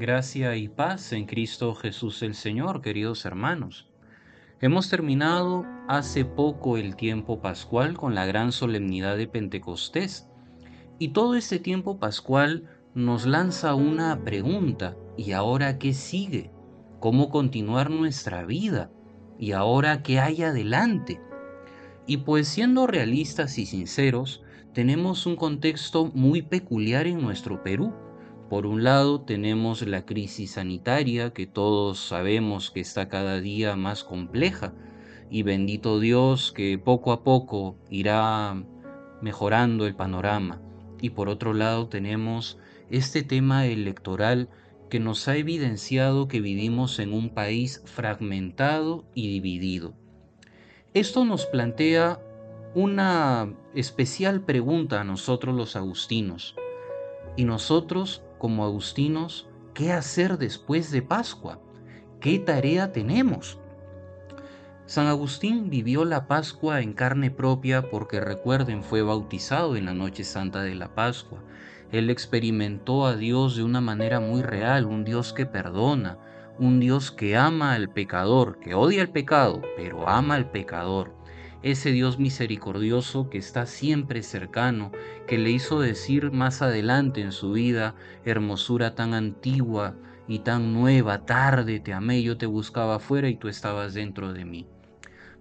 Gracia y paz en Cristo Jesús el Señor, queridos hermanos. Hemos terminado hace poco el tiempo pascual con la gran solemnidad de Pentecostés. Y todo este tiempo pascual nos lanza una pregunta. ¿Y ahora qué sigue? ¿Cómo continuar nuestra vida? ¿Y ahora qué hay adelante? Y pues siendo realistas y sinceros, tenemos un contexto muy peculiar en nuestro Perú por un lado tenemos la crisis sanitaria que todos sabemos que está cada día más compleja y bendito Dios que poco a poco irá mejorando el panorama. Y por otro lado tenemos este tema electoral que nos ha evidenciado que vivimos en un país fragmentado y dividido. Esto nos plantea una especial pregunta a nosotros los agustinos. ¿Y nosotros como agustinos, ¿qué hacer después de Pascua? ¿Qué tarea tenemos? San Agustín vivió la Pascua en carne propia porque recuerden fue bautizado en la noche santa de la Pascua. Él experimentó a Dios de una manera muy real, un Dios que perdona, un Dios que ama al pecador, que odia el pecado, pero ama al pecador ese Dios misericordioso que está siempre cercano, que le hizo decir más adelante en su vida, hermosura tan antigua y tan nueva, tarde te amé, yo te buscaba afuera y tú estabas dentro de mí.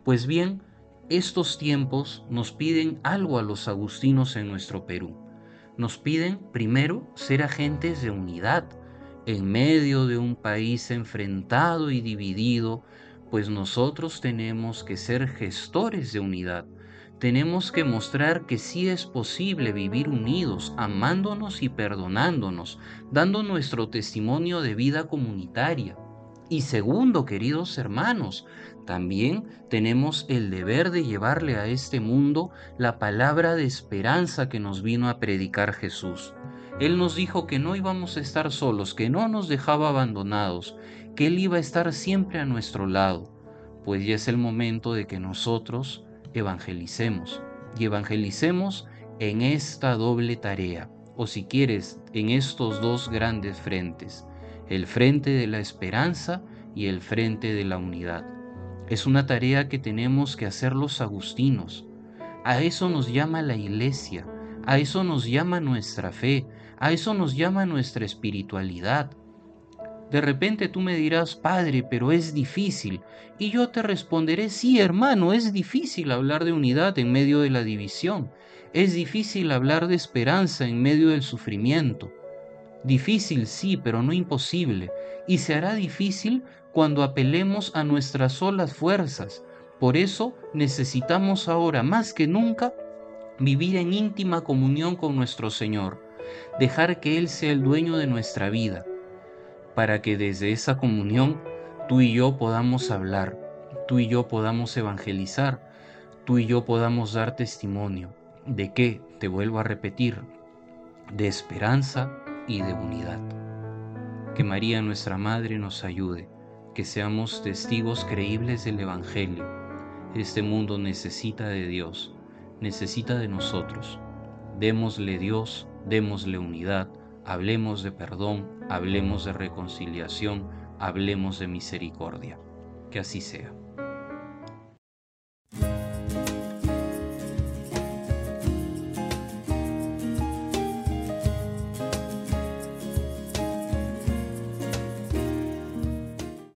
Pues bien, estos tiempos nos piden algo a los agustinos en nuestro Perú. Nos piden, primero, ser agentes de unidad. En medio de un país enfrentado y dividido, pues nosotros tenemos que ser gestores de unidad. Tenemos que mostrar que sí es posible vivir unidos, amándonos y perdonándonos, dando nuestro testimonio de vida comunitaria. Y segundo, queridos hermanos, también tenemos el deber de llevarle a este mundo la palabra de esperanza que nos vino a predicar Jesús. Él nos dijo que no íbamos a estar solos, que no nos dejaba abandonados, que Él iba a estar siempre a nuestro lado, pues ya es el momento de que nosotros evangelicemos y evangelicemos en esta doble tarea, o si quieres, en estos dos grandes frentes, el frente de la esperanza y el frente de la unidad. Es una tarea que tenemos que hacer los agustinos. A eso nos llama la iglesia, a eso nos llama nuestra fe, a eso nos llama nuestra espiritualidad. De repente tú me dirás, Padre, pero es difícil. Y yo te responderé, sí, hermano, es difícil hablar de unidad en medio de la división. Es difícil hablar de esperanza en medio del sufrimiento. Difícil, sí, pero no imposible. Y se hará difícil cuando apelemos a nuestras solas fuerzas. Por eso necesitamos ahora más que nunca vivir en íntima comunión con nuestro Señor, dejar que Él sea el dueño de nuestra vida para que desde esa comunión tú y yo podamos hablar, tú y yo podamos evangelizar, tú y yo podamos dar testimonio de que, te vuelvo a repetir, de esperanza y de unidad. Que María nuestra Madre nos ayude, que seamos testigos creíbles del Evangelio. Este mundo necesita de Dios, necesita de nosotros. Démosle Dios, démosle unidad, hablemos de perdón, hablemos de reconciliación, hablemos de misericordia. Que así sea.